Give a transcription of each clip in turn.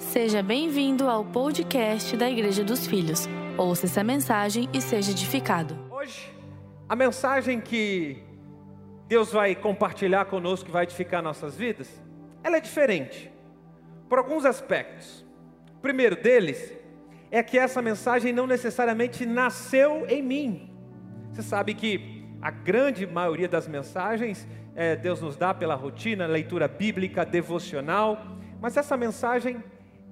Seja bem-vindo ao podcast da Igreja dos Filhos. Ouça essa mensagem e seja edificado. Hoje, a mensagem que Deus vai compartilhar conosco, que vai edificar nossas vidas, ela é diferente, por alguns aspectos. O primeiro deles é que essa mensagem não necessariamente nasceu em mim. Você sabe que a grande maioria das mensagens é, Deus nos dá pela rotina, leitura bíblica, devocional, mas essa mensagem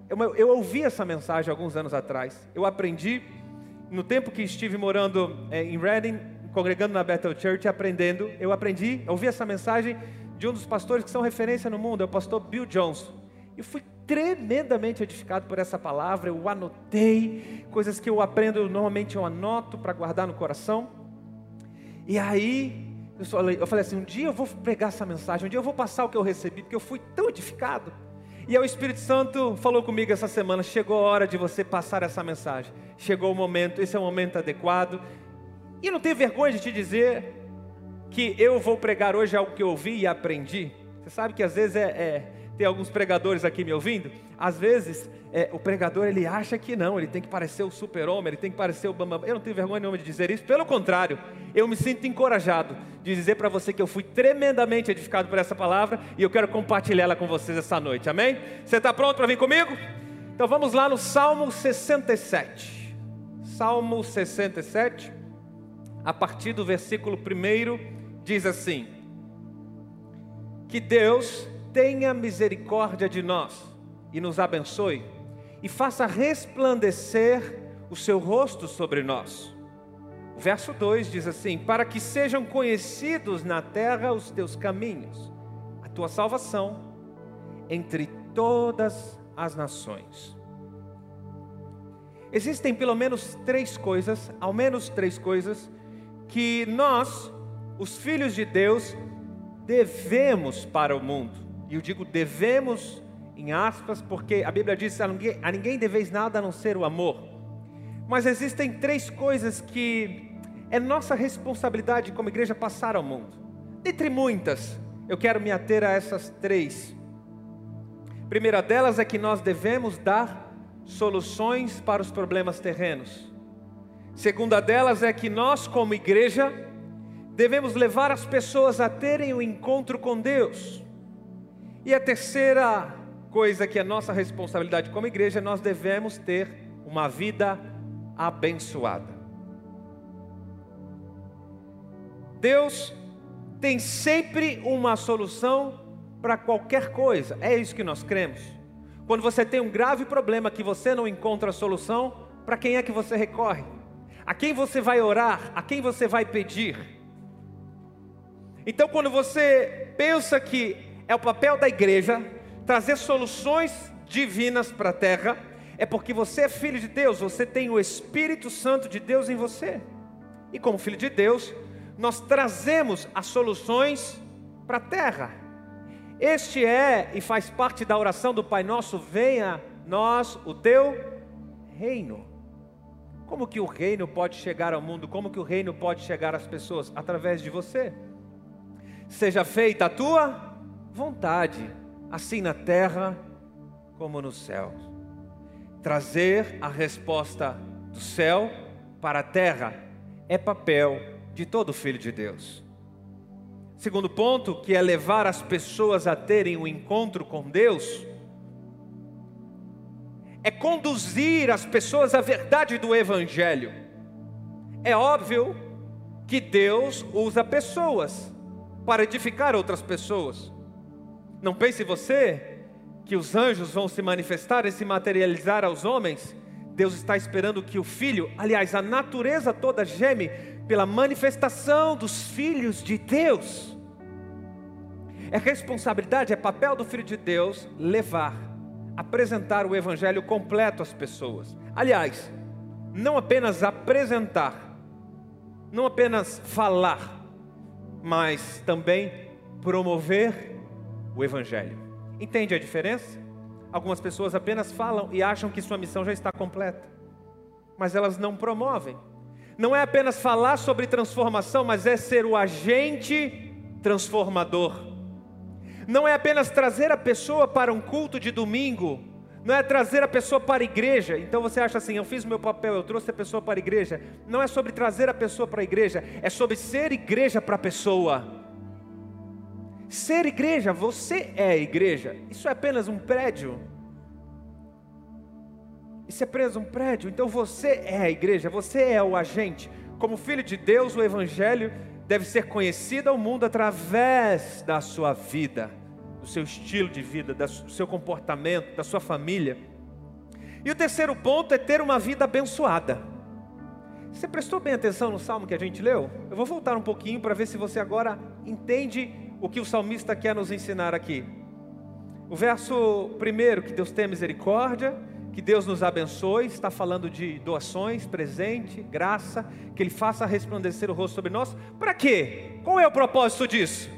eu, eu ouvi essa mensagem alguns anos atrás. Eu aprendi no tempo que estive morando é, em Reading, congregando na Bethel Church, aprendendo. Eu aprendi, ouvi essa mensagem de um dos pastores que são referência no mundo, é o pastor Bill Johnson. E fui tremendamente edificado por essa palavra. Eu anotei coisas que eu aprendo, normalmente eu anoto para guardar no coração. E aí eu falei, eu falei assim: um dia eu vou pregar essa mensagem, um dia eu vou passar o que eu recebi, porque eu fui tão edificado. E o Espírito Santo falou comigo essa semana: chegou a hora de você passar essa mensagem. Chegou o momento, esse é o momento adequado. E não tenho vergonha de te dizer que eu vou pregar hoje algo que eu ouvi e aprendi. Você sabe que às vezes é, é tem alguns pregadores aqui me ouvindo. Às vezes é, o pregador ele acha que não, ele tem que parecer o super-homem, ele tem que parecer o bambam. Eu não tenho vergonha nenhuma de dizer isso, pelo contrário, eu me sinto encorajado dizer para você que eu fui tremendamente edificado por essa palavra e eu quero compartilhá-la com vocês essa noite, amém? Você está pronto para vir comigo? Então vamos lá no Salmo 67. Salmo 67, a partir do versículo 1, diz assim: Que Deus tenha misericórdia de nós e nos abençoe e faça resplandecer o seu rosto sobre nós. Verso 2 diz assim: Para que sejam conhecidos na terra os teus caminhos, a tua salvação entre todas as nações. Existem pelo menos três coisas, ao menos três coisas, que nós, os filhos de Deus, devemos para o mundo. E eu digo devemos em aspas, porque a Bíblia diz: a ninguém, a ninguém deveis nada a não ser o amor. Mas existem três coisas que é nossa responsabilidade como igreja passar ao mundo. Dentre muitas, eu quero me ater a essas três. A primeira delas é que nós devemos dar soluções para os problemas terrenos. Segunda delas é que nós, como igreja, devemos levar as pessoas a terem o um encontro com Deus. E a terceira coisa que é nossa responsabilidade como igreja, nós devemos ter uma vida abençoada. Deus tem sempre uma solução para qualquer coisa, é isso que nós cremos. Quando você tem um grave problema que você não encontra solução, para quem é que você recorre? A quem você vai orar? A quem você vai pedir? Então, quando você pensa que é o papel da igreja trazer soluções divinas para a terra, é porque você é filho de Deus, você tem o Espírito Santo de Deus em você. E como filho de Deus, nós trazemos as soluções para a terra. Este é e faz parte da oração do Pai Nosso: venha nós o teu reino. Como que o reino pode chegar ao mundo? Como que o reino pode chegar às pessoas? Através de você. Seja feita a tua vontade assim na terra como no céu. Trazer a resposta do céu para a terra é papel de todo filho de Deus. Segundo ponto, que é levar as pessoas a terem um encontro com Deus, é conduzir as pessoas à verdade do Evangelho. É óbvio que Deus usa pessoas para edificar outras pessoas. Não pense você que os anjos vão se manifestar e se materializar aos homens. Deus está esperando que o filho, aliás, a natureza toda geme pela manifestação dos filhos de Deus. É responsabilidade, é papel do filho de Deus levar, apresentar o evangelho completo às pessoas. Aliás, não apenas apresentar, não apenas falar, mas também promover o Evangelho. Entende a diferença? Algumas pessoas apenas falam e acham que sua missão já está completa, mas elas não promovem. Não é apenas falar sobre transformação, mas é ser o agente transformador. Não é apenas trazer a pessoa para um culto de domingo, Não é trazer a pessoa para a igreja. Então você acha assim, eu fiz o meu papel, eu trouxe a pessoa para a igreja. Não é sobre trazer a pessoa para a igreja, é sobre ser igreja para a pessoa. Ser igreja, você é igreja. Isso é apenas um prédio. Isso é apenas um prédio. Então você é a igreja, você é o agente. Como filho de Deus, o evangelho deve ser conhecido ao mundo através da sua vida, do seu estilo de vida, do seu comportamento, da sua família. E o terceiro ponto é ter uma vida abençoada. Você prestou bem atenção no salmo que a gente leu? Eu vou voltar um pouquinho para ver se você agora entende o que o salmista quer nos ensinar aqui. O verso primeiro, que Deus tem misericórdia, que Deus nos abençoe, está falando de doações, presente, graça, que Ele faça resplandecer o rosto sobre nós. Para quê? Qual é o propósito disso?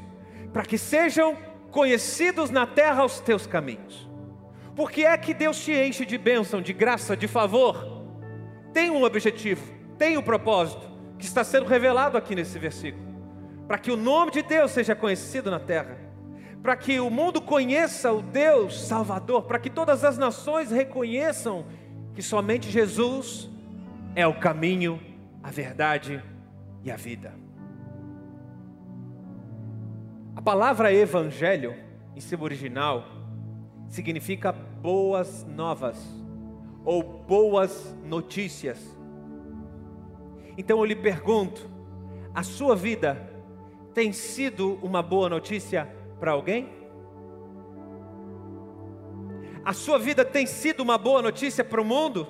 Para que sejam conhecidos na terra os teus caminhos. Porque é que Deus te enche de bênção, de graça, de favor? Tem um objetivo, tem um propósito, que está sendo revelado aqui nesse versículo. Para que o nome de Deus seja conhecido na terra para que o mundo conheça o Deus Salvador, para que todas as nações reconheçam que somente Jesus é o caminho, a verdade e a vida. A palavra evangelho, em seu original, significa boas novas ou boas notícias. Então eu lhe pergunto: a sua vida tem sido uma boa notícia? Para alguém? A sua vida tem sido uma boa notícia para o mundo?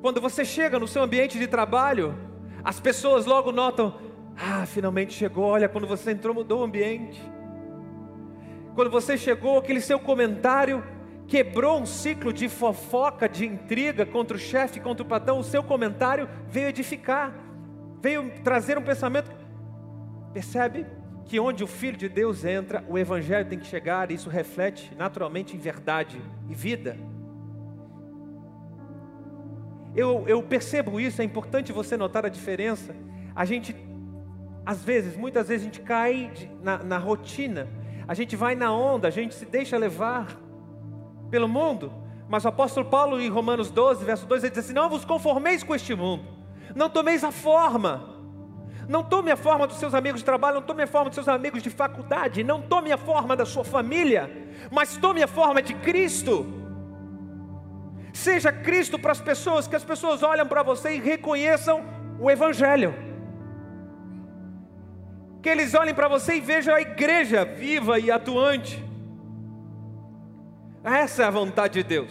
Quando você chega no seu ambiente de trabalho, as pessoas logo notam: ah, finalmente chegou. Olha, quando você entrou, mudou o ambiente. Quando você chegou, aquele seu comentário quebrou um ciclo de fofoca, de intriga contra o chefe, contra o patrão. O seu comentário veio edificar, veio trazer um pensamento. Percebe? Que onde o Filho de Deus entra, o Evangelho tem que chegar, e isso reflete naturalmente em verdade e vida. Eu, eu percebo isso, é importante você notar a diferença. A gente, às vezes, muitas vezes, a gente cai na, na rotina, a gente vai na onda, a gente se deixa levar pelo mundo. Mas o apóstolo Paulo, em Romanos 12, verso 2, ele diz assim: Não vos conformeis com este mundo, não tomeis a forma não tome a forma dos seus amigos de trabalho, não tome a forma dos seus amigos de faculdade, não tome a forma da sua família, mas tome a forma de Cristo. Seja Cristo para as pessoas, que as pessoas olham para você e reconheçam o Evangelho. Que eles olhem para você e vejam a igreja viva e atuante. Essa é a vontade de Deus.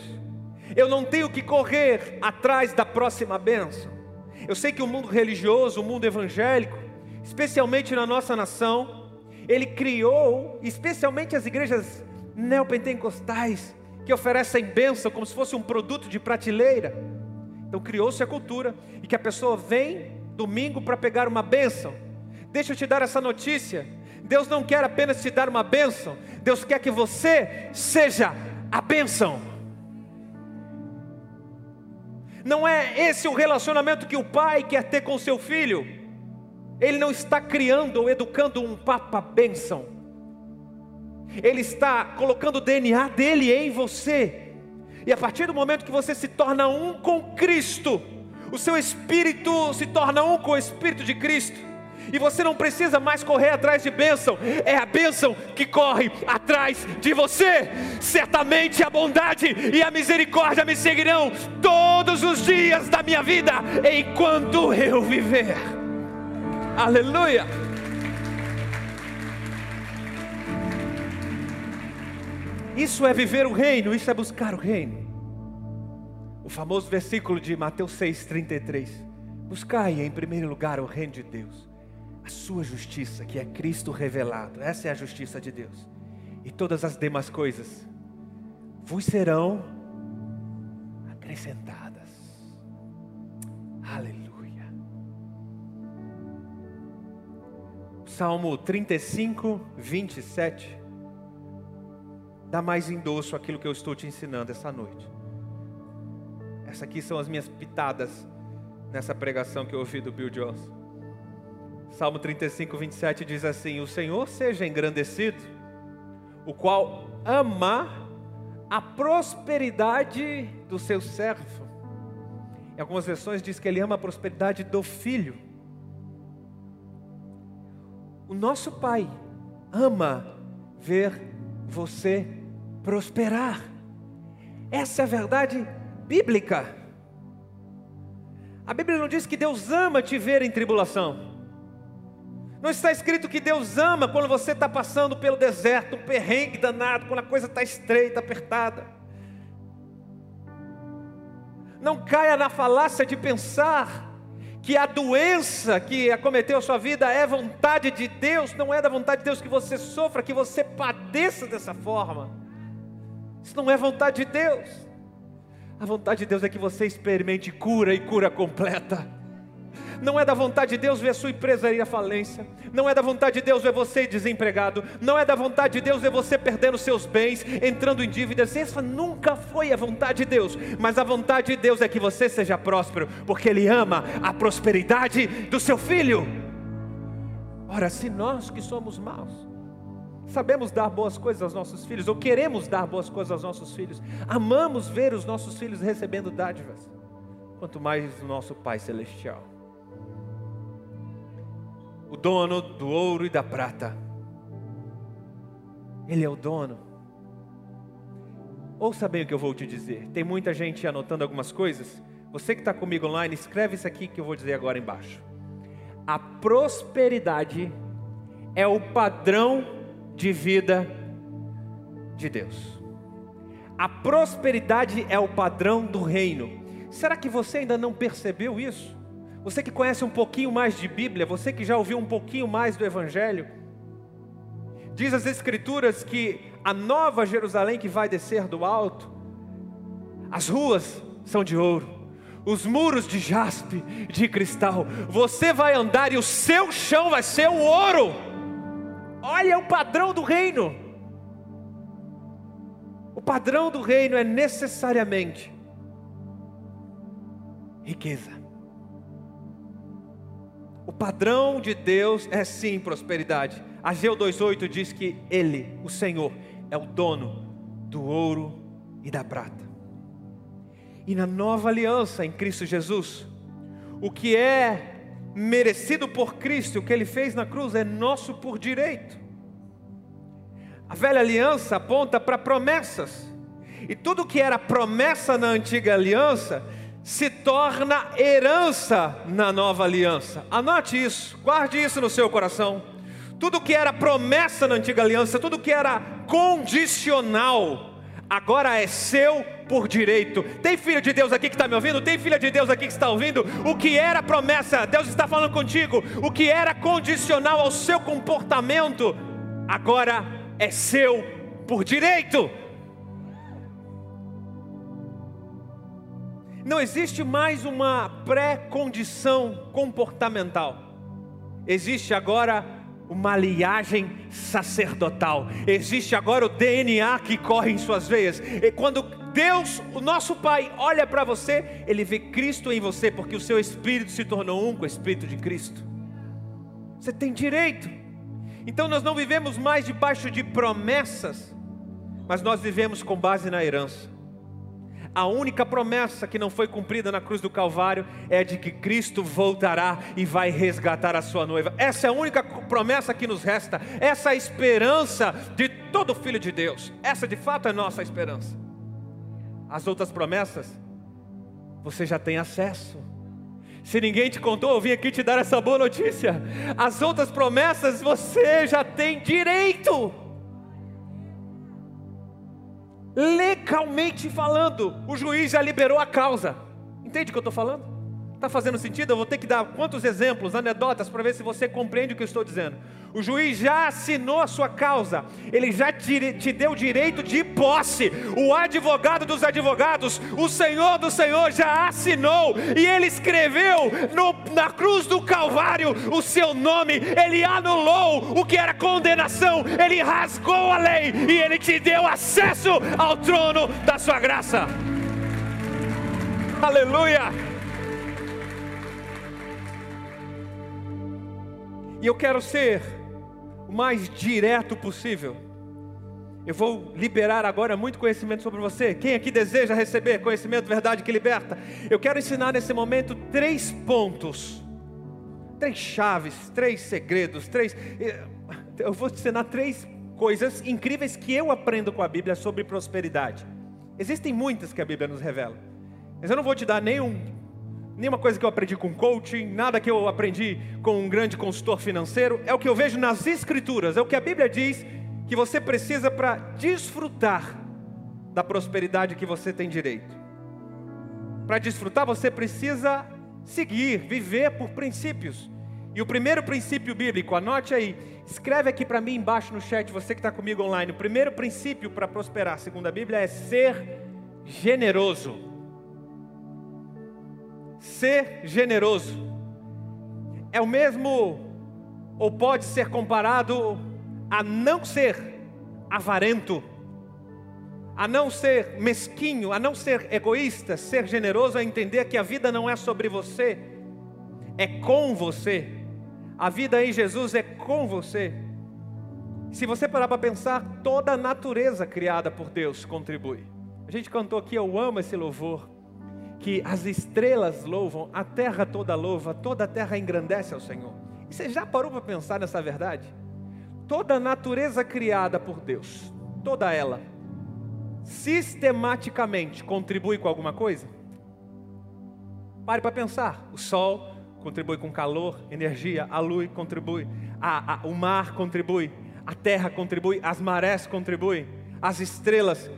Eu não tenho que correr atrás da próxima bênção. Eu sei que o mundo religioso, o mundo evangélico, especialmente na nossa nação, ele criou, especialmente as igrejas neopentecostais, que oferecem bênção como se fosse um produto de prateleira. Então criou-se a cultura e que a pessoa vem domingo para pegar uma bênção. Deixa eu te dar essa notícia. Deus não quer apenas te dar uma bênção, Deus quer que você seja a bênção. Não é esse o relacionamento que o pai quer ter com seu filho. Ele não está criando ou educando um papa bênção. Ele está colocando o DNA dele em você. E a partir do momento que você se torna um com Cristo, o seu espírito se torna um com o espírito de Cristo e você não precisa mais correr atrás de bênção, é a bênção que corre atrás de você. Certamente a bondade e a misericórdia me seguirão todos os dias da minha vida, enquanto eu viver. Aleluia. Isso é viver o reino, isso é buscar o reino. O famoso versículo de Mateus 6,33. Buscai em primeiro lugar o reino de Deus a sua justiça, que é Cristo revelado. Essa é a justiça de Deus. E todas as demais coisas vos serão acrescentadas. Aleluia. Salmo 35, 27 dá mais endosso aquilo que eu estou te ensinando essa noite. Essas aqui são as minhas pitadas nessa pregação que eu ouvi do Bill Johnson. Salmo 35, 27 diz assim: O Senhor seja engrandecido, o qual ama a prosperidade do seu servo. Em algumas versões diz que ele ama a prosperidade do filho. O nosso Pai ama ver você prosperar. Essa é a verdade bíblica. A Bíblia não diz que Deus ama te ver em tribulação. Não está escrito que Deus ama quando você está passando pelo deserto, um perrengue danado, quando a coisa está estreita, apertada. Não caia na falácia de pensar que a doença que acometeu a sua vida é vontade de Deus, não é da vontade de Deus que você sofra, que você padeça dessa forma. Isso não é vontade de Deus. A vontade de Deus é que você experimente cura e cura completa. Não é da vontade de Deus ver sua empresa ir à falência. Não é da vontade de Deus ver você desempregado. Não é da vontade de Deus ver você perdendo seus bens, entrando em dívidas. Essa nunca foi a vontade de Deus. Mas a vontade de Deus é que você seja próspero, porque Ele ama a prosperidade do seu filho. Ora, se nós que somos maus, sabemos dar boas coisas aos nossos filhos, ou queremos dar boas coisas aos nossos filhos, amamos ver os nossos filhos recebendo dádivas, quanto mais o nosso Pai Celestial o dono do ouro e da prata. Ele é o dono. Ouça bem o que eu vou te dizer. Tem muita gente anotando algumas coisas. Você que está comigo online, escreve isso aqui que eu vou dizer agora embaixo. A prosperidade é o padrão de vida de Deus. A prosperidade é o padrão do reino. Será que você ainda não percebeu isso? Você que conhece um pouquinho mais de Bíblia, você que já ouviu um pouquinho mais do Evangelho, diz as Escrituras que a nova Jerusalém que vai descer do alto, as ruas são de ouro, os muros de jaspe, de cristal, você vai andar e o seu chão vai ser o ouro. Olha o padrão do reino. O padrão do reino é necessariamente riqueza. Padrão de Deus é sim prosperidade. Ageu 2,8 diz que Ele, o Senhor, é o dono do ouro e da prata. E na nova aliança em Cristo Jesus, o que é merecido por Cristo, o que Ele fez na cruz, é nosso por direito. A velha aliança aponta para promessas, e tudo que era promessa na antiga aliança se torna herança na nova aliança. Anote isso, guarde isso no seu coração. Tudo que era promessa na antiga aliança, tudo que era condicional, agora é seu por direito. Tem filho de Deus aqui que está me ouvindo? Tem filha de Deus aqui que está ouvindo? O que era promessa, Deus está falando contigo. O que era condicional ao seu comportamento, agora é seu por direito. Não existe mais uma pré-condição comportamental. Existe agora uma liagem sacerdotal. Existe agora o DNA que corre em suas veias. E quando Deus, o nosso Pai, olha para você, ele vê Cristo em você, porque o seu espírito se tornou um com o espírito de Cristo. Você tem direito. Então nós não vivemos mais debaixo de promessas, mas nós vivemos com base na herança. A única promessa que não foi cumprida na cruz do Calvário é de que Cristo voltará e vai resgatar a sua noiva. Essa é a única promessa que nos resta. Essa é a esperança de todo filho de Deus. Essa de fato é nossa esperança. As outras promessas, você já tem acesso. Se ninguém te contou, eu vim aqui te dar essa boa notícia. As outras promessas você já tem direito legalmente falando, o juiz já liberou a causa. Entende o que eu estou falando? Está fazendo sentido? Eu vou ter que dar quantos exemplos, anedotas, para ver se você compreende o que eu estou dizendo. O juiz já assinou a sua causa, ele já te, te deu direito de posse. O advogado dos advogados, o Senhor do Senhor já assinou, e ele escreveu no, na cruz do Calvário o seu nome, ele anulou o que era condenação, ele rasgou a lei e ele te deu acesso ao trono da sua graça. Aleluia! E eu quero ser o mais direto possível. Eu vou liberar agora muito conhecimento sobre você. Quem aqui deseja receber conhecimento, verdade que liberta? Eu quero ensinar nesse momento três pontos, três chaves, três segredos, três. Eh, eu vou te ensinar três coisas incríveis que eu aprendo com a Bíblia sobre prosperidade. Existem muitas que a Bíblia nos revela, mas eu não vou te dar nenhum, nenhuma coisa que eu aprendi com coaching, nada que eu aprendi com um grande consultor financeiro. É o que eu vejo nas Escrituras, é o que a Bíblia diz que você precisa para desfrutar da prosperidade que você tem direito. Para desfrutar, você precisa seguir, viver por princípios. E o primeiro princípio bíblico, anote aí, escreve aqui para mim embaixo no chat, você que está comigo online. O primeiro princípio para prosperar, segundo a Bíblia, é ser generoso. Ser generoso. É o mesmo, ou pode ser comparado a não ser avarento, a não ser mesquinho, a não ser egoísta, ser generoso, a entender que a vida não é sobre você, é com você. A vida em Jesus é com você. Se você parar para pensar, toda a natureza criada por Deus contribui. A gente cantou aqui, eu amo esse louvor, que as estrelas louvam, a terra toda louva, toda a terra engrandece ao Senhor. E você já parou para pensar nessa verdade? toda a natureza criada por Deus, toda ela, sistematicamente contribui com alguma coisa? Pare para pensar. O sol contribui com calor, energia, a luz contribui, a, a, o mar contribui, a terra contribui, as marés contribuem, as estrelas.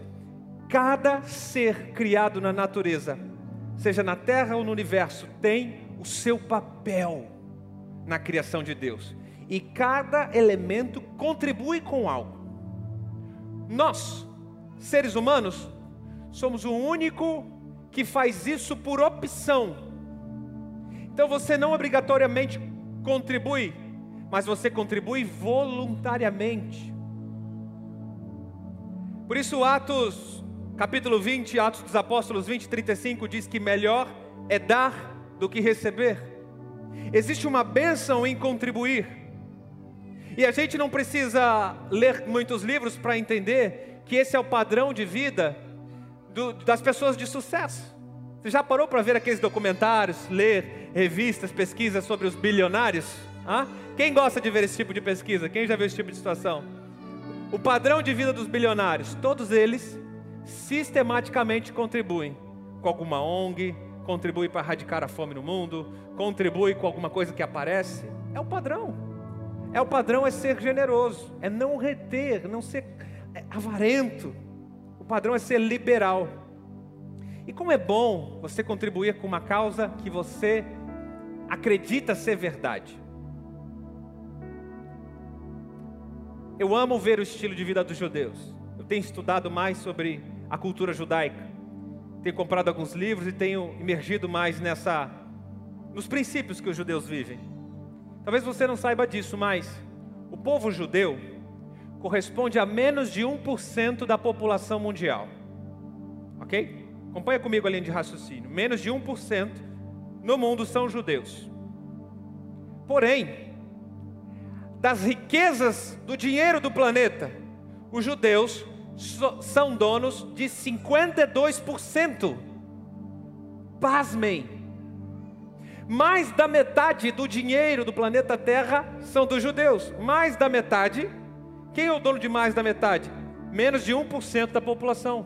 Cada ser criado na natureza, seja na terra ou no universo, tem o seu papel na criação de Deus e cada elemento contribui com algo. Nós, seres humanos, somos o único que faz isso por opção. Então você não obrigatoriamente contribui, mas você contribui voluntariamente. Por isso, Atos, capítulo 20, Atos dos Apóstolos 20, 35 diz que melhor é dar do que receber. Existe uma bênção em contribuir. E a gente não precisa ler muitos livros para entender que esse é o padrão de vida do, das pessoas de sucesso. Você já parou para ver aqueles documentários, ler revistas, pesquisas sobre os bilionários? Ah? Quem gosta de ver esse tipo de pesquisa? Quem já viu esse tipo de situação? O padrão de vida dos bilionários, todos eles sistematicamente contribuem com alguma ONG, contribuem para erradicar a fome no mundo, contribuem com alguma coisa que aparece. É o padrão. É o padrão é ser generoso, é não reter, não ser é, avarento. O padrão é ser liberal. E como é bom você contribuir com uma causa que você acredita ser verdade. Eu amo ver o estilo de vida dos judeus. Tenho estudado mais sobre a cultura judaica. Tenho comprado alguns livros e tenho emergido mais nessa nos princípios que os judeus vivem. Talvez você não saiba disso, mas o povo judeu corresponde a menos de 1% da população mundial. Ok? Acompanha comigo a linha de raciocínio. Menos de 1% no mundo são judeus. Porém, das riquezas do dinheiro do planeta, os judeus são donos de 52%. Pasmem mais da metade do dinheiro do planeta Terra são dos judeus. Mais da metade. Quem é o dono de mais da metade? Menos de 1% da população.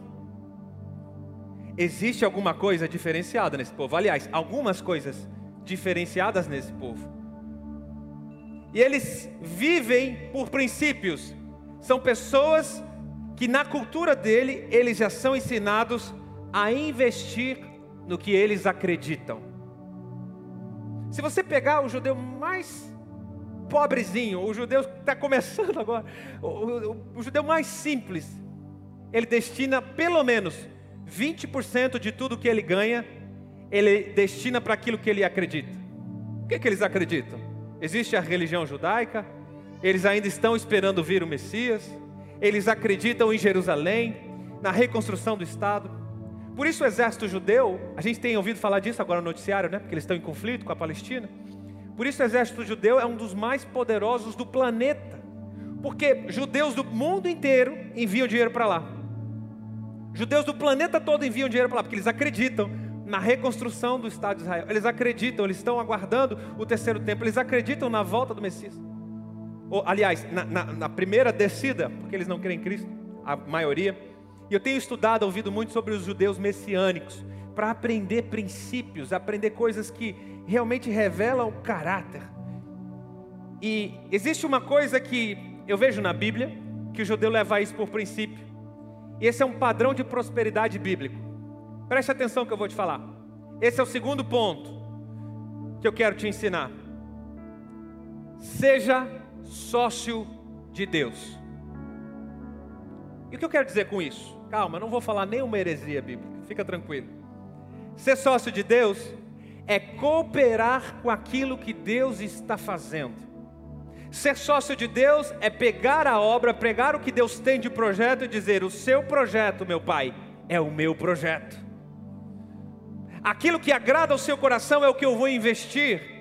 Existe alguma coisa diferenciada nesse povo? Aliás, algumas coisas diferenciadas nesse povo. E eles vivem por princípios. São pessoas que na cultura dele, eles já são ensinados a investir no que eles acreditam. Se você pegar o judeu mais pobrezinho, o judeu que está começando agora, o, o, o judeu mais simples, ele destina pelo menos 20% de tudo que ele ganha, ele destina para aquilo que ele acredita. O que, que eles acreditam? Existe a religião judaica, eles ainda estão esperando vir o Messias, eles acreditam em Jerusalém, na reconstrução do Estado. Por isso o exército judeu, a gente tem ouvido falar disso agora no noticiário, né? Porque eles estão em conflito com a Palestina. Por isso o exército judeu é um dos mais poderosos do planeta. Porque judeus do mundo inteiro enviam dinheiro para lá. Judeus do planeta todo enviam dinheiro para lá, porque eles acreditam na reconstrução do Estado de Israel. Eles acreditam, eles estão aguardando o terceiro templo, eles acreditam na volta do Messias. Ou, aliás, na, na, na primeira descida, porque eles não creem em Cristo, a maioria. E eu tenho estudado, ouvido muito sobre os judeus messiânicos, para aprender princípios, aprender coisas que realmente revelam o caráter. E existe uma coisa que eu vejo na Bíblia, que o judeu leva isso por princípio. E esse é um padrão de prosperidade bíblico. Preste atenção que eu vou te falar. Esse é o segundo ponto que eu quero te ensinar. Seja sócio de Deus. E o que eu quero dizer com isso? Calma, não vou falar nenhuma heresia bíblica, fica tranquilo. Ser sócio de Deus é cooperar com aquilo que Deus está fazendo. Ser sócio de Deus é pegar a obra, pegar o que Deus tem de projeto e dizer: o seu projeto, meu Pai, é o meu projeto. Aquilo que agrada ao seu coração é o que eu vou investir.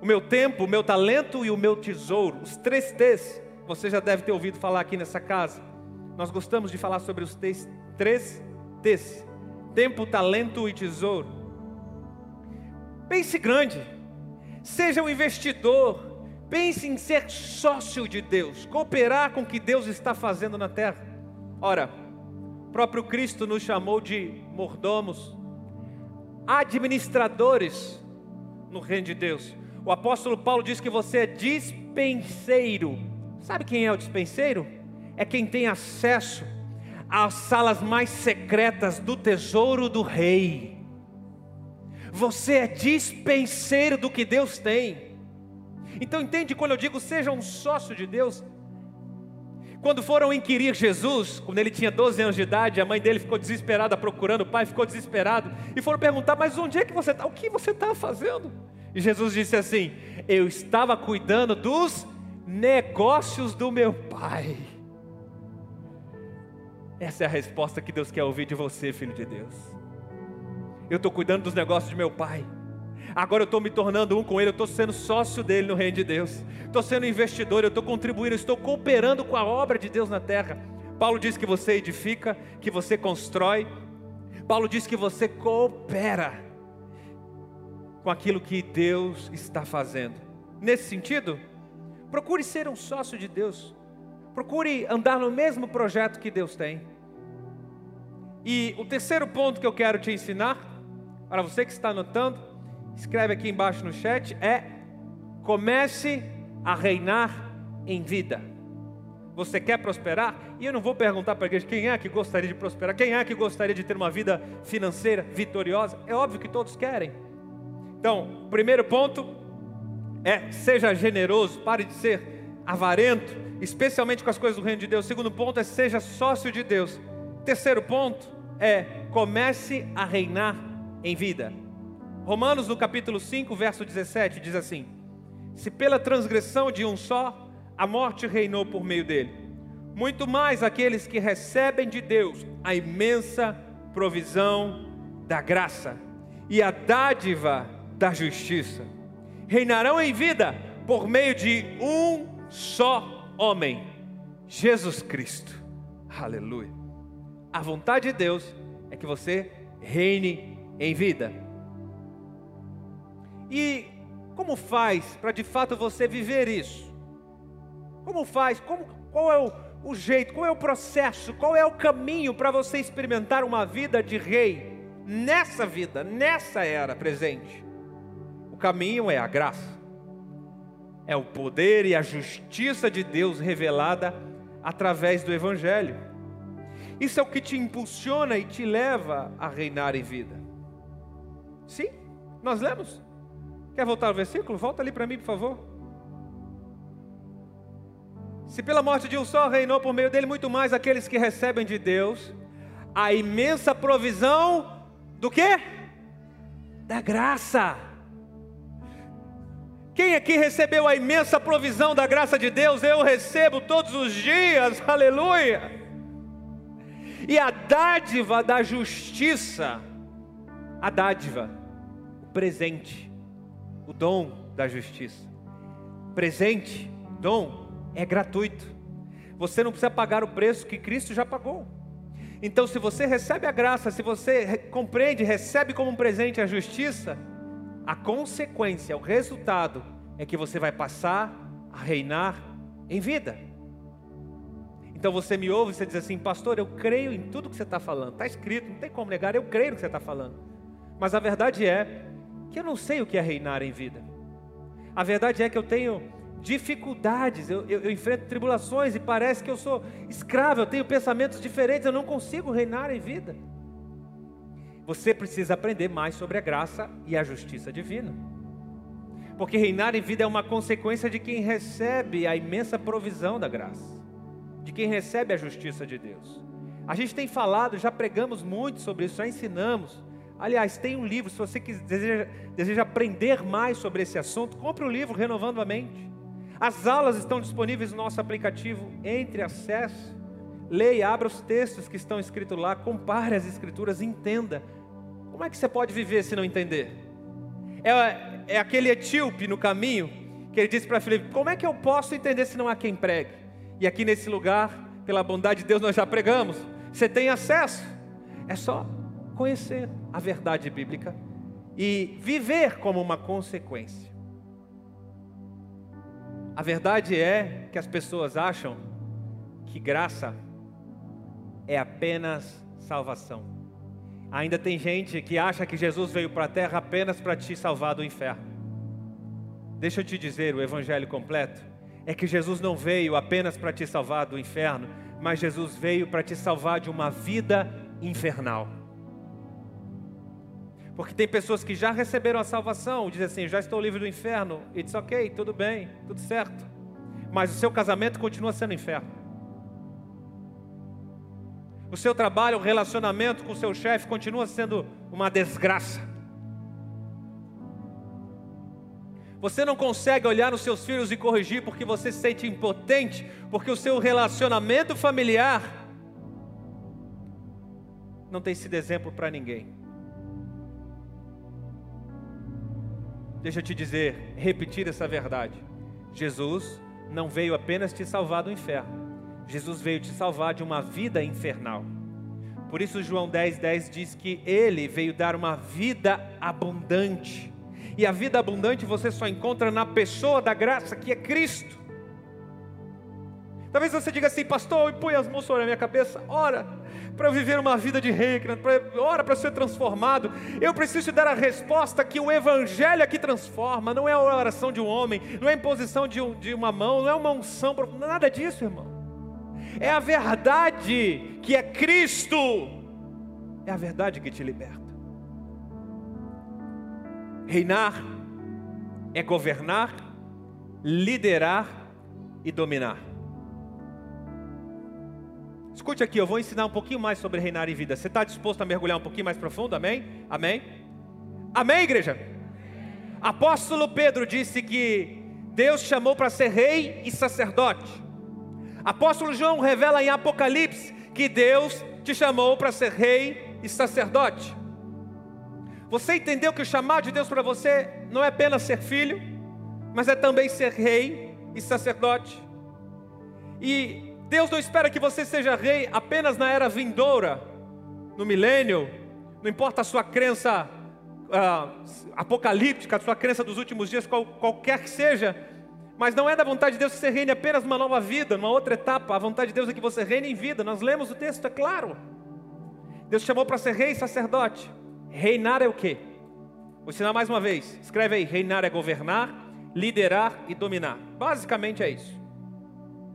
O meu tempo, o meu talento e o meu tesouro. Os três T's. Você já deve ter ouvido falar aqui nessa casa. Nós gostamos de falar sobre os três T's: tempo, talento e tesouro. Pense grande. Seja um investidor. Pense em ser sócio de Deus, cooperar com o que Deus está fazendo na terra. Ora, o próprio Cristo nos chamou de mordomos administradores no reino de Deus. O apóstolo Paulo diz que você é dispenseiro. Sabe quem é o dispenseiro? É quem tem acesso às salas mais secretas do tesouro do rei. Você é dispenseiro do que Deus tem. Então entende quando eu digo seja um sócio de Deus, quando foram inquirir Jesus, quando ele tinha 12 anos de idade, a mãe dele ficou desesperada procurando, o pai ficou desesperado, e foram perguntar: Mas onde é que você está? O que você está fazendo? E Jesus disse assim: Eu estava cuidando dos negócios do meu pai. Essa é a resposta que Deus quer ouvir de você, filho de Deus. Eu estou cuidando dos negócios de meu pai. Agora eu estou me tornando um com Ele, eu estou sendo sócio dele no reino de Deus, estou sendo investidor, eu estou contribuindo, estou cooperando com a obra de Deus na terra. Paulo diz que você edifica, que você constrói, Paulo diz que você coopera com aquilo que Deus está fazendo. Nesse sentido, procure ser um sócio de Deus, procure andar no mesmo projeto que Deus tem. E o terceiro ponto que eu quero te ensinar, para você que está anotando, escreve aqui embaixo no chat, é comece a reinar em vida. Você quer prosperar? E eu não vou perguntar para a igreja quem é que gostaria de prosperar, quem é que gostaria de ter uma vida financeira vitoriosa. É óbvio que todos querem. Então, primeiro ponto é seja generoso, pare de ser avarento, especialmente com as coisas do reino de Deus. Segundo ponto é seja sócio de Deus. Terceiro ponto é comece a reinar em vida. Romanos, no capítulo 5, verso 17, diz assim: Se pela transgressão de um só, a morte reinou por meio dele, muito mais aqueles que recebem de Deus a imensa provisão da graça e a dádiva da justiça, reinarão em vida por meio de um só homem, Jesus Cristo. Aleluia. A vontade de Deus é que você reine em vida. E como faz para de fato você viver isso? Como faz? Como, qual é o, o jeito? Qual é o processo? Qual é o caminho para você experimentar uma vida de rei nessa vida, nessa era presente? Caminho é a graça, é o poder e a justiça de Deus revelada através do Evangelho. Isso é o que te impulsiona e te leva a reinar em vida. Sim, nós lemos. Quer voltar ao versículo? Volta ali para mim, por favor. Se pela morte de um só reinou por meio dele muito mais aqueles que recebem de Deus a imensa provisão do quê? Da graça. Quem aqui recebeu a imensa provisão da graça de Deus? Eu recebo todos os dias, aleluia. E a dádiva da justiça, a dádiva, o presente, o dom da justiça. Presente, dom, é gratuito. Você não precisa pagar o preço que Cristo já pagou. Então, se você recebe a graça, se você compreende, recebe como um presente a justiça, a consequência, o resultado é que você vai passar a reinar em vida. Então você me ouve e você diz assim, pastor, eu creio em tudo que você está falando. Está escrito, não tem como negar, eu creio no que você está falando. Mas a verdade é que eu não sei o que é reinar em vida. A verdade é que eu tenho dificuldades, eu, eu, eu, enfrento tribulações e parece que eu sou escravo, eu tenho pensamentos diferentes, eu não consigo reinar em vida. Você precisa aprender mais sobre a graça e a justiça divina. Porque reinar em vida é uma consequência de quem recebe a imensa provisão da graça, de quem recebe a justiça de Deus. A gente tem falado, já pregamos muito sobre isso, já ensinamos. Aliás, tem um livro, se você deseja, deseja aprender mais sobre esse assunto, compre o um livro Renovando a Mente. As aulas estão disponíveis no nosso aplicativo. Entre, acesse, leia, abra os textos que estão escritos lá, compare as escrituras, entenda. Como é que você pode viver se não entender? É, é aquele etíope no caminho que ele disse para Filipe: Como é que eu posso entender se não há quem pregue? E aqui nesse lugar, pela bondade de Deus, nós já pregamos. Você tem acesso. É só conhecer a verdade bíblica e viver como uma consequência. A verdade é que as pessoas acham que graça é apenas salvação. Ainda tem gente que acha que Jesus veio para a terra apenas para te salvar do inferno. Deixa eu te dizer, o evangelho completo é que Jesus não veio apenas para te salvar do inferno, mas Jesus veio para te salvar de uma vida infernal. Porque tem pessoas que já receberam a salvação, dizem assim: já estou livre do inferno, it's ok, tudo bem, tudo certo. Mas o seu casamento continua sendo inferno. O seu trabalho, o relacionamento com o seu chefe continua sendo uma desgraça. Você não consegue olhar nos seus filhos e corrigir porque você se sente impotente, porque o seu relacionamento familiar não tem sido exemplo para ninguém. Deixa eu te dizer, repetir essa verdade. Jesus não veio apenas te salvar do inferno. Jesus veio te salvar de uma vida infernal. Por isso João 10:10 10 diz que ele veio dar uma vida abundante. E a vida abundante você só encontra na pessoa da graça, que é Cristo. Talvez você diga assim, pastor, põe as mãos sobre a minha cabeça, ora, para viver uma vida de reino, ora para ser transformado. Eu preciso te dar a resposta que o Evangelho aqui transforma, não é a oração de um homem, não é a imposição de, um, de uma mão, não é uma unção, nada disso, irmão. É a verdade que é Cristo, é a verdade que te liberta. Reinar é governar, liderar e dominar. Escute aqui, eu vou ensinar um pouquinho mais sobre reinar em vida. Você está disposto a mergulhar um pouquinho mais profundo? Amém? Amém? Amém, igreja? Apóstolo Pedro disse que Deus chamou para ser rei e sacerdote. Apóstolo João revela em Apocalipse que Deus te chamou para ser rei e sacerdote. Você entendeu que o chamado de Deus para você não é apenas ser filho, mas é também ser rei e sacerdote? E Deus não espera que você seja rei apenas na era vindoura, no milênio, não importa a sua crença uh, apocalíptica, a sua crença dos últimos dias, qual, qualquer que seja, mas não é da vontade de Deus que você reine apenas numa nova vida, numa outra etapa. A vontade de Deus é que você reine em vida. Nós lemos o texto, é claro. Deus chamou para ser rei e sacerdote. Reinar é o quê? Vou ensinar mais uma vez. Escreve aí: reinar é governar, liderar e dominar. Basicamente é isso.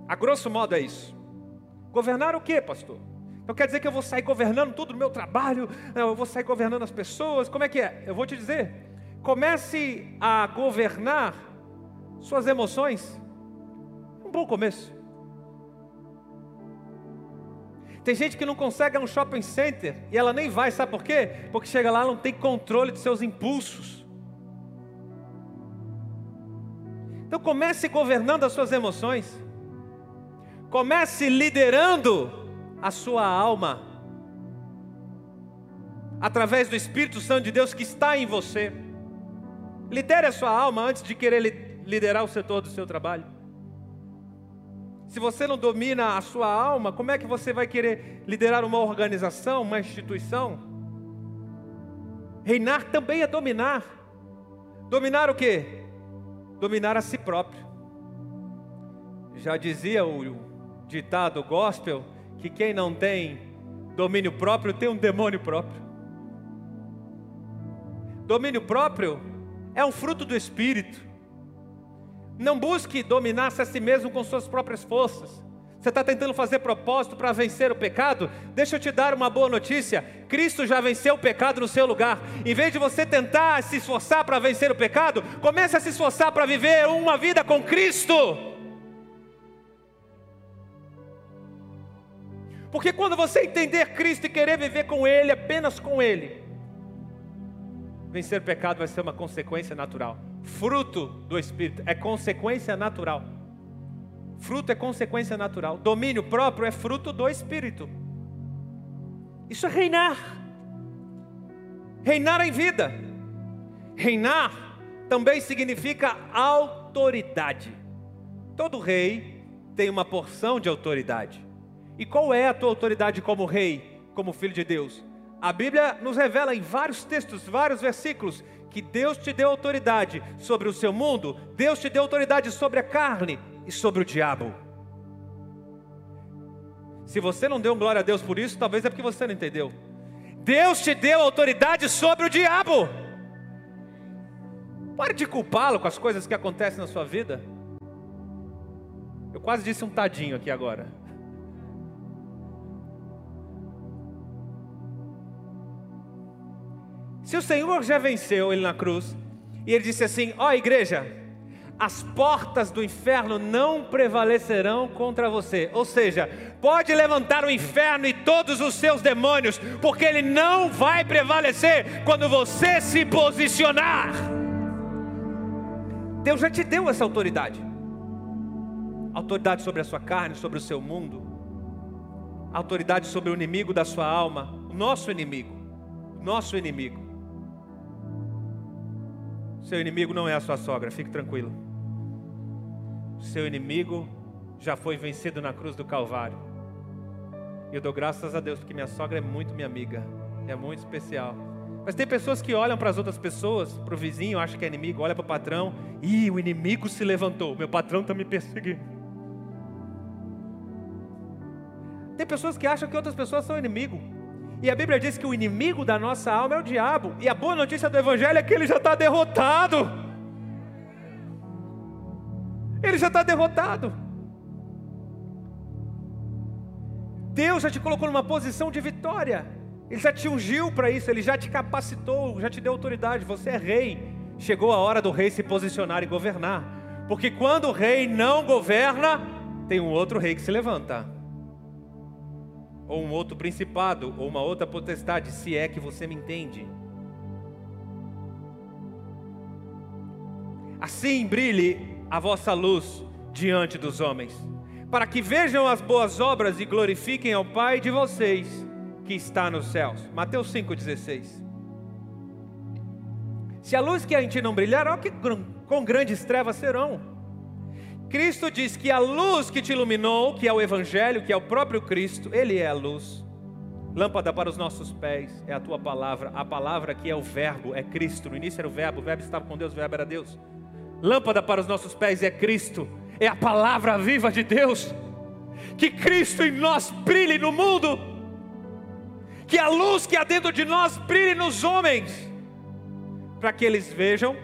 A grosso modo é isso. Governar o que, pastor? Então quer dizer que eu vou sair governando tudo no meu trabalho, eu vou sair governando as pessoas, como é que é? Eu vou te dizer, comece a governar suas emoções. Um bom começo. Tem gente que não consegue ir a um shopping center e ela nem vai, sabe por quê? Porque chega lá não tem controle de seus impulsos. Então comece governando as suas emoções. Comece liderando a sua alma através do Espírito Santo de Deus que está em você. Lidere a sua alma antes de querer liderar o setor do seu trabalho. Se você não domina a sua alma, como é que você vai querer liderar uma organização, uma instituição? Reinar também é dominar. Dominar o quê? Dominar a si próprio. Já dizia o ditado gospel que quem não tem domínio próprio tem um demônio próprio. Domínio próprio é um fruto do espírito. Não busque dominar-se a si mesmo com suas próprias forças. Você está tentando fazer propósito para vencer o pecado? Deixa eu te dar uma boa notícia: Cristo já venceu o pecado no seu lugar. Em vez de você tentar se esforçar para vencer o pecado, comece a se esforçar para viver uma vida com Cristo. Porque quando você entender Cristo e querer viver com Ele, apenas com Ele, vencer o pecado vai ser uma consequência natural fruto do Espírito, é consequência natural. Fruto é consequência natural. Domínio próprio é fruto do Espírito. Isso é reinar. Reinar em vida. Reinar também significa autoridade. Todo rei tem uma porção de autoridade. E qual é a tua autoridade como rei, como filho de Deus? A Bíblia nos revela em vários textos, vários versículos, que Deus te deu autoridade sobre o seu mundo, Deus te deu autoridade sobre a carne e sobre o diabo. Se você não deu glória a Deus por isso, talvez é porque você não entendeu. Deus te deu autoridade sobre o diabo. Pare de culpá-lo com as coisas que acontecem na sua vida. Eu quase disse um tadinho aqui agora. Se o Senhor já venceu ele na cruz, e ele disse assim: Ó oh, igreja, as portas do inferno não prevalecerão contra você. Ou seja, pode levantar o inferno e todos os seus demônios, porque ele não vai prevalecer quando você se posicionar. Deus já te deu essa autoridade autoridade sobre a sua carne, sobre o seu mundo, autoridade sobre o inimigo da sua alma, o nosso inimigo, nosso inimigo. Seu inimigo não é a sua sogra, fique tranquilo. Seu inimigo já foi vencido na cruz do Calvário. E eu dou graças a Deus porque minha sogra é muito minha amiga, é muito especial. Mas tem pessoas que olham para as outras pessoas, para o vizinho, acha que é inimigo, olha para o patrão, e o inimigo se levantou, meu patrão está me perseguindo. Tem pessoas que acham que outras pessoas são inimigo. E a Bíblia diz que o inimigo da nossa alma é o diabo. E a boa notícia do Evangelho é que ele já está derrotado. Ele já está derrotado. Deus já te colocou numa posição de vitória. Ele já te ungiu para isso, ele já te capacitou, já te deu autoridade. Você é rei. Chegou a hora do rei se posicionar e governar. Porque quando o rei não governa, tem um outro rei que se levanta ou um outro principado, ou uma outra potestade, se é que você me entende. Assim brilhe a vossa luz diante dos homens, para que vejam as boas obras e glorifiquem ao Pai de vocês que está nos céus. Mateus 5,16. Se a luz que a gente não brilhar, ó, que com grandes trevas serão. Cristo diz que a luz que te iluminou, que é o Evangelho, que é o próprio Cristo, Ele é a luz. Lâmpada para os nossos pés é a tua palavra. A palavra que é o Verbo, é Cristo. No início era o Verbo, o Verbo estava com Deus, o Verbo era Deus. Lâmpada para os nossos pés é Cristo, é a palavra viva de Deus. Que Cristo em nós brilhe no mundo, que a luz que há dentro de nós brilhe nos homens, para que eles vejam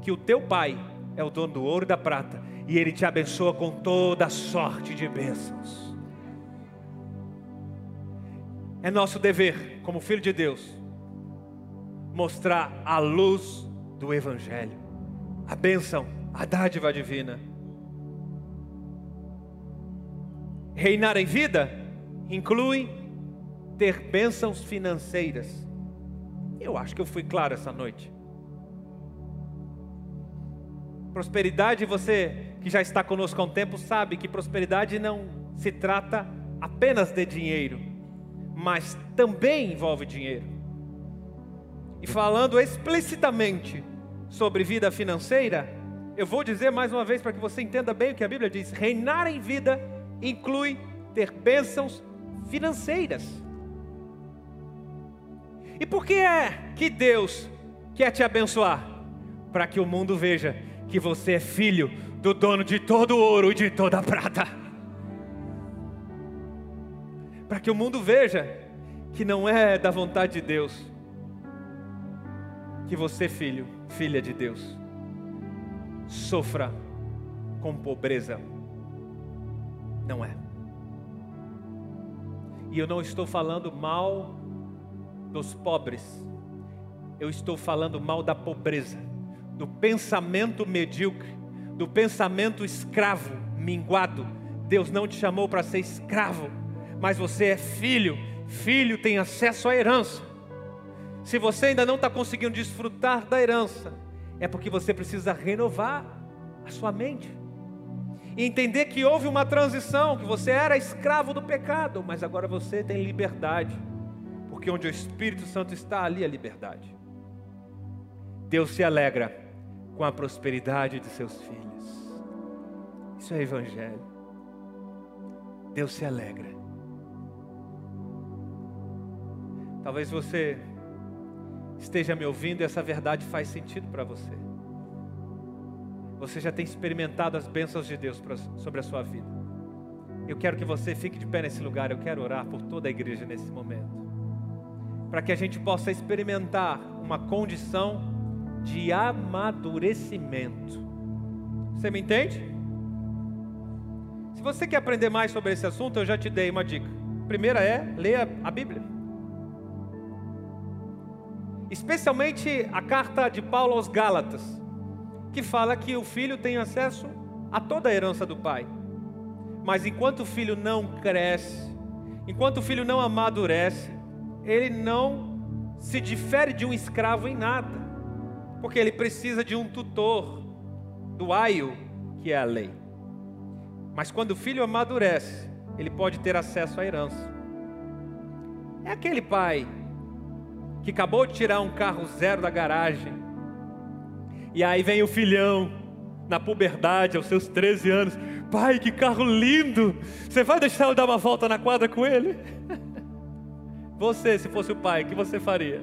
que o teu Pai é o dono do ouro e da prata e Ele te abençoa com toda sorte de bênçãos. É nosso dever, como filho de Deus, mostrar a luz do Evangelho, a bênção, a dádiva divina. Reinar em vida inclui ter bênçãos financeiras. Eu acho que eu fui claro essa noite. Prosperidade, você que já está conosco há um tempo sabe que prosperidade não se trata apenas de dinheiro, mas também envolve dinheiro. E falando explicitamente sobre vida financeira, eu vou dizer mais uma vez para que você entenda bem o que a Bíblia diz: reinar em vida inclui ter bênçãos financeiras. E por que é que Deus quer te abençoar? Para que o mundo veja que você é filho do dono de todo ouro e de toda prata. Para que o mundo veja que não é da vontade de Deus que você, filho, filha de Deus, sofra com pobreza. Não é. E eu não estou falando mal dos pobres, eu estou falando mal da pobreza, do pensamento medíocre, do pensamento escravo, minguado. Deus não te chamou para ser escravo, mas você é filho, filho tem acesso à herança. Se você ainda não está conseguindo desfrutar da herança, é porque você precisa renovar a sua mente e entender que houve uma transição, que você era escravo do pecado, mas agora você tem liberdade, porque onde o Espírito Santo está, ali a liberdade. Deus se alegra com a prosperidade de seus filhos. Isso é Evangelho. Deus se alegra. Talvez você esteja me ouvindo e essa verdade faz sentido para você. Você já tem experimentado as bênçãos de Deus sobre a sua vida. Eu quero que você fique de pé nesse lugar. Eu quero orar por toda a igreja nesse momento. Para que a gente possa experimentar uma condição de amadurecimento. Você me entende? Se você quer aprender mais sobre esse assunto, eu já te dei uma dica. A primeira é leia a Bíblia. Especialmente a carta de Paulo aos Gálatas, que fala que o filho tem acesso a toda a herança do pai. Mas enquanto o filho não cresce, enquanto o filho não amadurece, ele não se difere de um escravo em nada, porque ele precisa de um tutor, do aio, que é a lei. Mas quando o filho amadurece, ele pode ter acesso à herança. É aquele pai que acabou de tirar um carro zero da garagem, e aí vem o filhão, na puberdade, aos seus 13 anos: Pai, que carro lindo! Você vai deixar eu dar uma volta na quadra com ele? Você, se fosse o pai, o que você faria?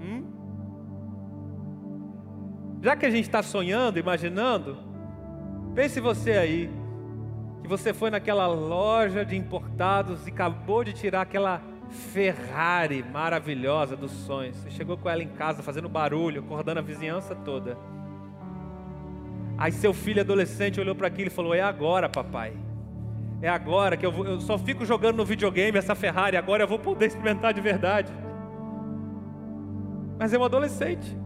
Hum? Já que a gente está sonhando, imaginando, pense você aí, que você foi naquela loja de importados e acabou de tirar aquela Ferrari maravilhosa dos sonhos. Você chegou com ela em casa fazendo barulho, acordando a vizinhança toda. Aí seu filho adolescente olhou para aquilo e falou: É agora, papai. É agora que eu, vou, eu só fico jogando no videogame essa Ferrari. Agora eu vou poder experimentar de verdade. Mas é um adolescente.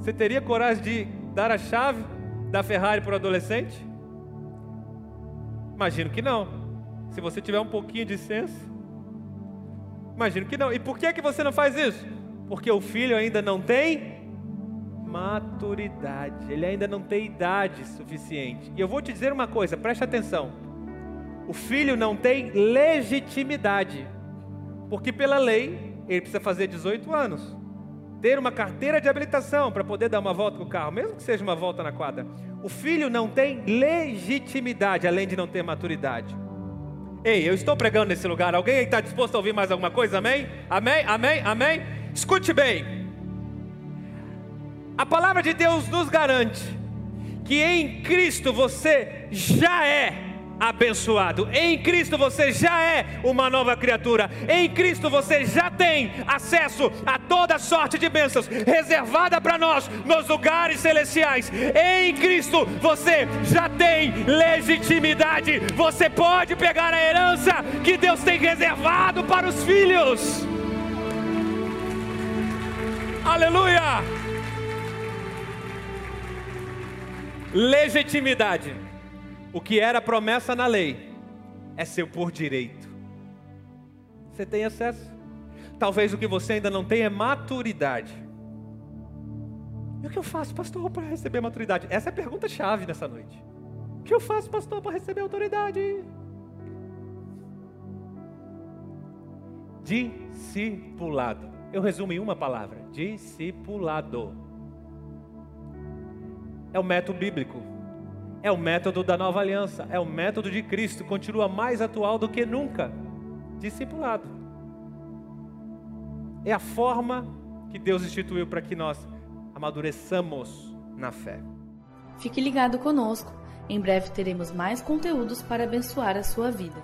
Você teria coragem de dar a chave da Ferrari para o adolescente? Imagino que não. Se você tiver um pouquinho de senso. Imagino que não. E por que, que você não faz isso? Porque o filho ainda não tem maturidade, ele ainda não tem idade suficiente. E eu vou te dizer uma coisa, preste atenção. O filho não tem legitimidade, porque pela lei ele precisa fazer 18 anos, ter uma carteira de habilitação para poder dar uma volta com o carro, mesmo que seja uma volta na quadra. O filho não tem legitimidade, além de não ter maturidade. Ei, eu estou pregando nesse lugar. Alguém está disposto a ouvir mais alguma coisa? Amém? Amém? Amém? Amém? Escute bem. A palavra de Deus nos garante que em Cristo você já é abençoado. Em Cristo você já é uma nova criatura. Em Cristo você já tem acesso a toda sorte de bênçãos reservada para nós nos lugares celestiais. Em Cristo você já tem legitimidade. Você pode pegar a herança que Deus tem reservado para os filhos. Aleluia! Legitimidade. O que era promessa na lei é seu por direito. Você tem acesso? Talvez o que você ainda não tem é maturidade. E o que eu faço, pastor, para receber maturidade? Essa é a pergunta chave nessa noite. O que eu faço, pastor, para receber autoridade? Discipulado. Eu resumo em uma palavra: discipulado. É o método bíblico É o método da nova aliança, é o método de Cristo, continua mais atual do que nunca. Discipulado. É a forma que Deus instituiu para que nós amadureçamos na fé. Fique ligado conosco. Em breve teremos mais conteúdos para abençoar a sua vida.